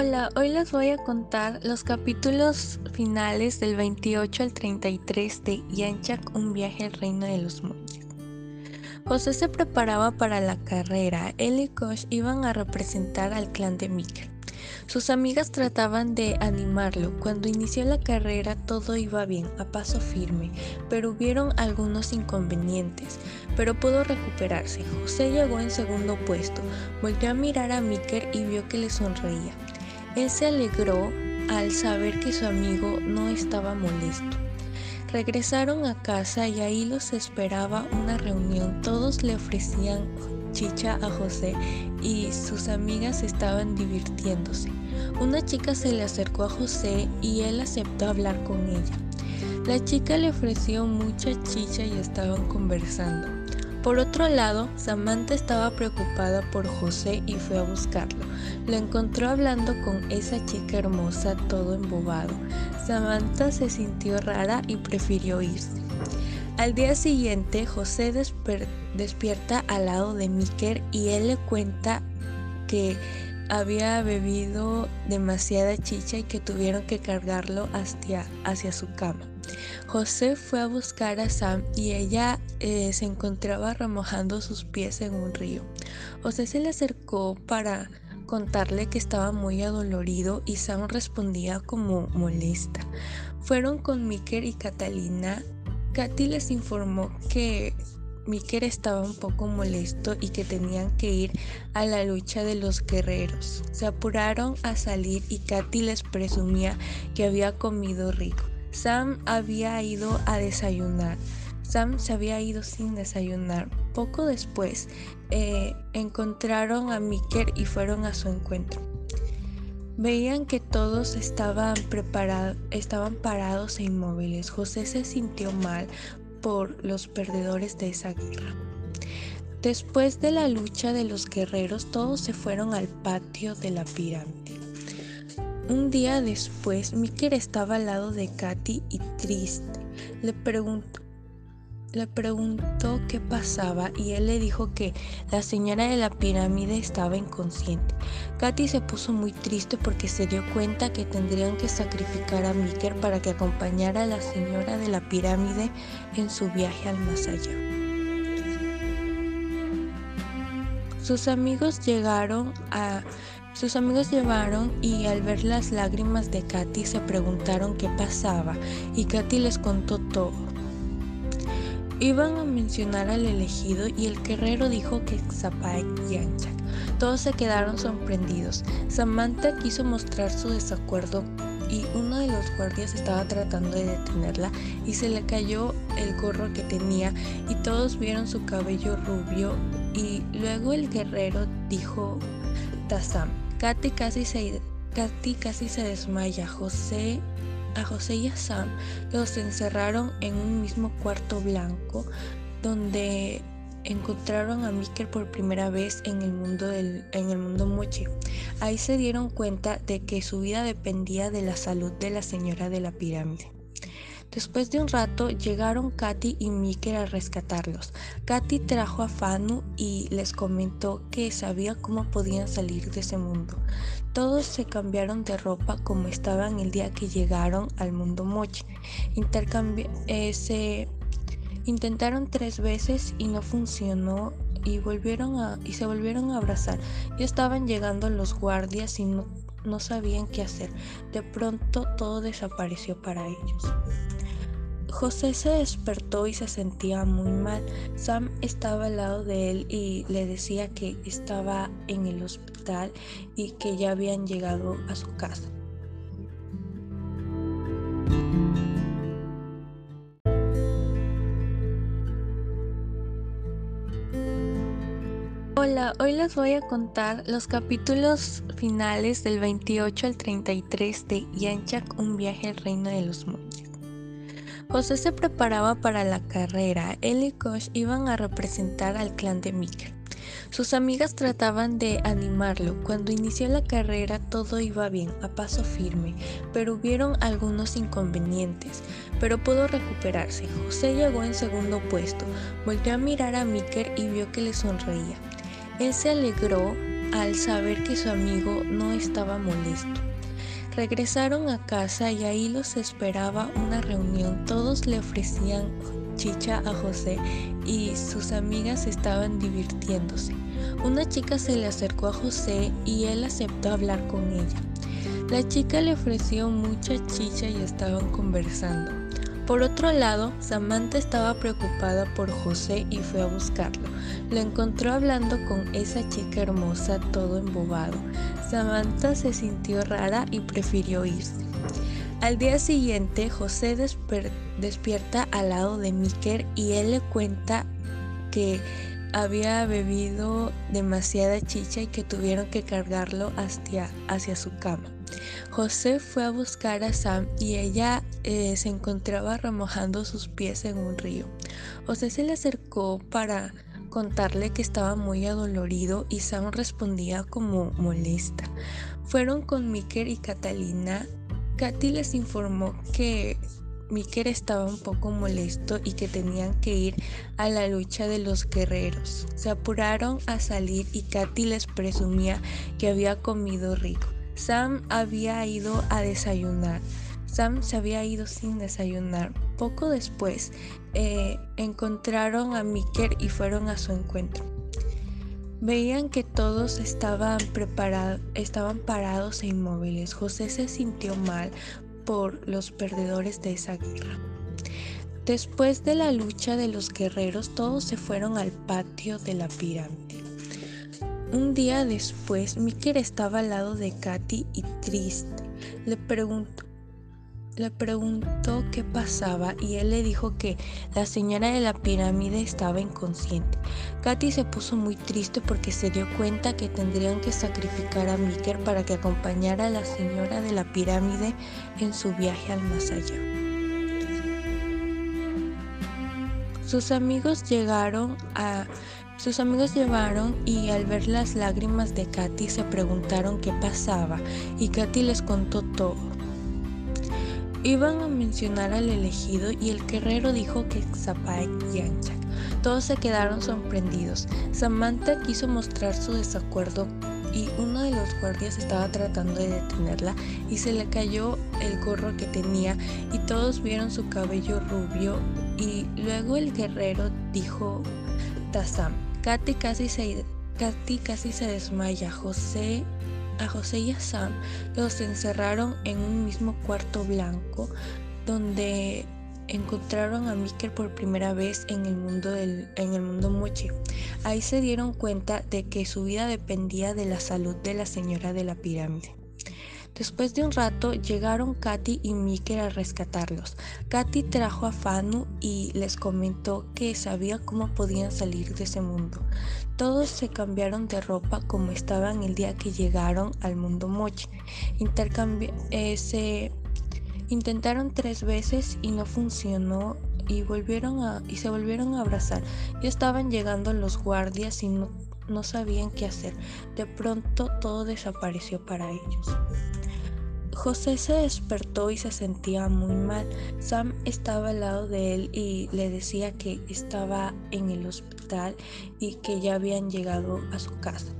Hola, hoy les voy a contar los capítulos finales del 28 al 33 de Yanchak, un viaje al reino de los monjes. José se preparaba para la carrera, él y Kosh iban a representar al clan de Miker. Sus amigas trataban de animarlo. Cuando inició la carrera todo iba bien, a paso firme, pero hubieron algunos inconvenientes, pero pudo recuperarse. José llegó en segundo puesto, volvió a mirar a Miker y vio que le sonreía. Él se alegró al saber que su amigo no estaba molesto. Regresaron a casa y ahí los esperaba una reunión. Todos le ofrecían chicha a José y sus amigas estaban divirtiéndose. Una chica se le acercó a José y él aceptó hablar con ella. La chica le ofreció mucha chicha y estaban conversando. Por otro lado, Samantha estaba preocupada por José y fue a buscarlo. Lo encontró hablando con esa chica hermosa todo embobado. Samantha se sintió rara y prefirió irse. Al día siguiente, José despierta al lado de Miker y él le cuenta que había bebido demasiada chicha y que tuvieron que cargarlo hacia, hacia su cama. José fue a buscar a Sam y ella eh, se encontraba remojando sus pies en un río. José se le acercó para contarle que estaba muy adolorido y Sam respondía como molesta. Fueron con Miker y Catalina Katy les informó que Miker estaba un poco molesto y que tenían que ir a la lucha de los guerreros. Se apuraron a salir y Katy les presumía que había comido rico. Sam había ido a desayunar. Sam se había ido sin desayunar. Poco después eh, encontraron a Miker y fueron a su encuentro. Veían que todos estaban preparados, estaban parados e inmóviles. José se sintió mal por los perdedores de esa guerra. Después de la lucha de los guerreros, todos se fueron al patio de la pirámide. Un día después, Miker estaba al lado de Katy y triste. Le preguntó le preguntó qué pasaba y él le dijo que la señora de la pirámide estaba inconsciente. Katy se puso muy triste porque se dio cuenta que tendrían que sacrificar a Miker para que acompañara a la señora de la pirámide en su viaje al más allá. Sus amigos llegaron a sus amigos llevaron y al ver las lágrimas de Katy se preguntaron qué pasaba y Katy les contó todo. Iban a mencionar al elegido y el guerrero dijo que Zapai Yanchak. Todos se quedaron sorprendidos. Samantha quiso mostrar su desacuerdo y uno de los guardias estaba tratando de detenerla y se le cayó el gorro que tenía y todos vieron su cabello rubio y luego el guerrero dijo Tazam. Katy casi se, Katy casi se desmaya. José a José y a Sam los encerraron en un mismo cuarto blanco donde encontraron a Mikel por primera vez en el mundo del, en el mundo. Ahí se dieron cuenta de que su vida dependía de la salud de la señora de la pirámide. Después de un rato llegaron Katy y Mikel a rescatarlos. Katy trajo a Fanu y les comentó que sabía cómo podían salir de ese mundo. Todos se cambiaron de ropa como estaban el día que llegaron al mundo Mochi. Eh, se intentaron tres veces y no funcionó y volvieron a y se volvieron a abrazar. Ya estaban llegando los guardias y no, no sabían qué hacer. De pronto todo desapareció para ellos. José se despertó y se sentía muy mal. Sam estaba al lado de él y le decía que estaba en el hospital y que ya habían llegado a su casa. Hola, hoy les voy a contar los capítulos finales del 28 al 33 de Yanchak, un viaje al reino de los monjes. José se preparaba para la carrera. Él y Kosh iban a representar al clan de Mikel. Sus amigas trataban de animarlo. Cuando inició la carrera todo iba bien, a paso firme, pero hubieron algunos inconvenientes, pero pudo recuperarse. José llegó en segundo puesto, volvió a mirar a Miker y vio que le sonreía. Él se alegró al saber que su amigo no estaba molesto. Regresaron a casa y ahí los esperaba una reunión. Todos le ofrecían chicha a José y sus amigas estaban divirtiéndose. Una chica se le acercó a José y él aceptó hablar con ella. La chica le ofreció mucha chicha y estaban conversando. Por otro lado, Samantha estaba preocupada por José y fue a buscarlo. Lo encontró hablando con esa chica hermosa todo embobado. Samantha se sintió rara y prefirió irse. Al día siguiente, José despierta al lado de Miker y él le cuenta que había bebido demasiada chicha y que tuvieron que cargarlo hacia, hacia su cama. José fue a buscar a Sam y ella eh, se encontraba remojando sus pies en un río. José se le acercó para contarle que estaba muy adolorido y Sam respondía como molesta. Fueron con Miker y Catalina. Katy les informó que Miker estaba un poco molesto y que tenían que ir a la lucha de los guerreros. Se apuraron a salir y Katy les presumía que había comido rico. Sam había ido a desayunar. Sam se había ido sin desayunar. Poco después eh, encontraron a Miker y fueron a su encuentro. Veían que todos estaban preparados, estaban parados e inmóviles. José se sintió mal por los perdedores de esa guerra. Después de la lucha de los guerreros, todos se fueron al patio de la pirámide. Un día después, Miker estaba al lado de Katy y triste. Le preguntó, le preguntó qué pasaba y él le dijo que la señora de la pirámide estaba inconsciente. Katy se puso muy triste porque se dio cuenta que tendrían que sacrificar a Miker para que acompañara a la señora de la pirámide en su viaje al más allá. Sus amigos llegaron a sus amigos llevaron y al ver las lágrimas de Katy se preguntaron qué pasaba y Katy les contó todo. Iban a mencionar al elegido y el guerrero dijo que Zapaek Yanchak. Todos se quedaron sorprendidos. Samantha quiso mostrar su desacuerdo y uno de los guardias estaba tratando de detenerla y se le cayó el gorro que tenía y todos vieron su cabello rubio y luego el guerrero dijo Tazam. Katy casi se, casi se desmaya. José, a José y a Sam los encerraron en un mismo cuarto blanco donde encontraron a Mikel por primera vez en el mundo del, en el mundo mochi. Ahí se dieron cuenta de que su vida dependía de la salud de la señora de la pirámide. Después de un rato llegaron Katy y Mikel a rescatarlos. Katy trajo a Fanu y les comentó que sabía cómo podían salir de ese mundo. Todos se cambiaron de ropa como estaban el día que llegaron al mundo Mochi. Eh, se intentaron tres veces y no funcionó y, volvieron a, y se volvieron a abrazar. Ya estaban llegando los guardias y no, no sabían qué hacer. De pronto todo desapareció para ellos. José se despertó y se sentía muy mal. Sam estaba al lado de él y le decía que estaba en el hospital y que ya habían llegado a su casa.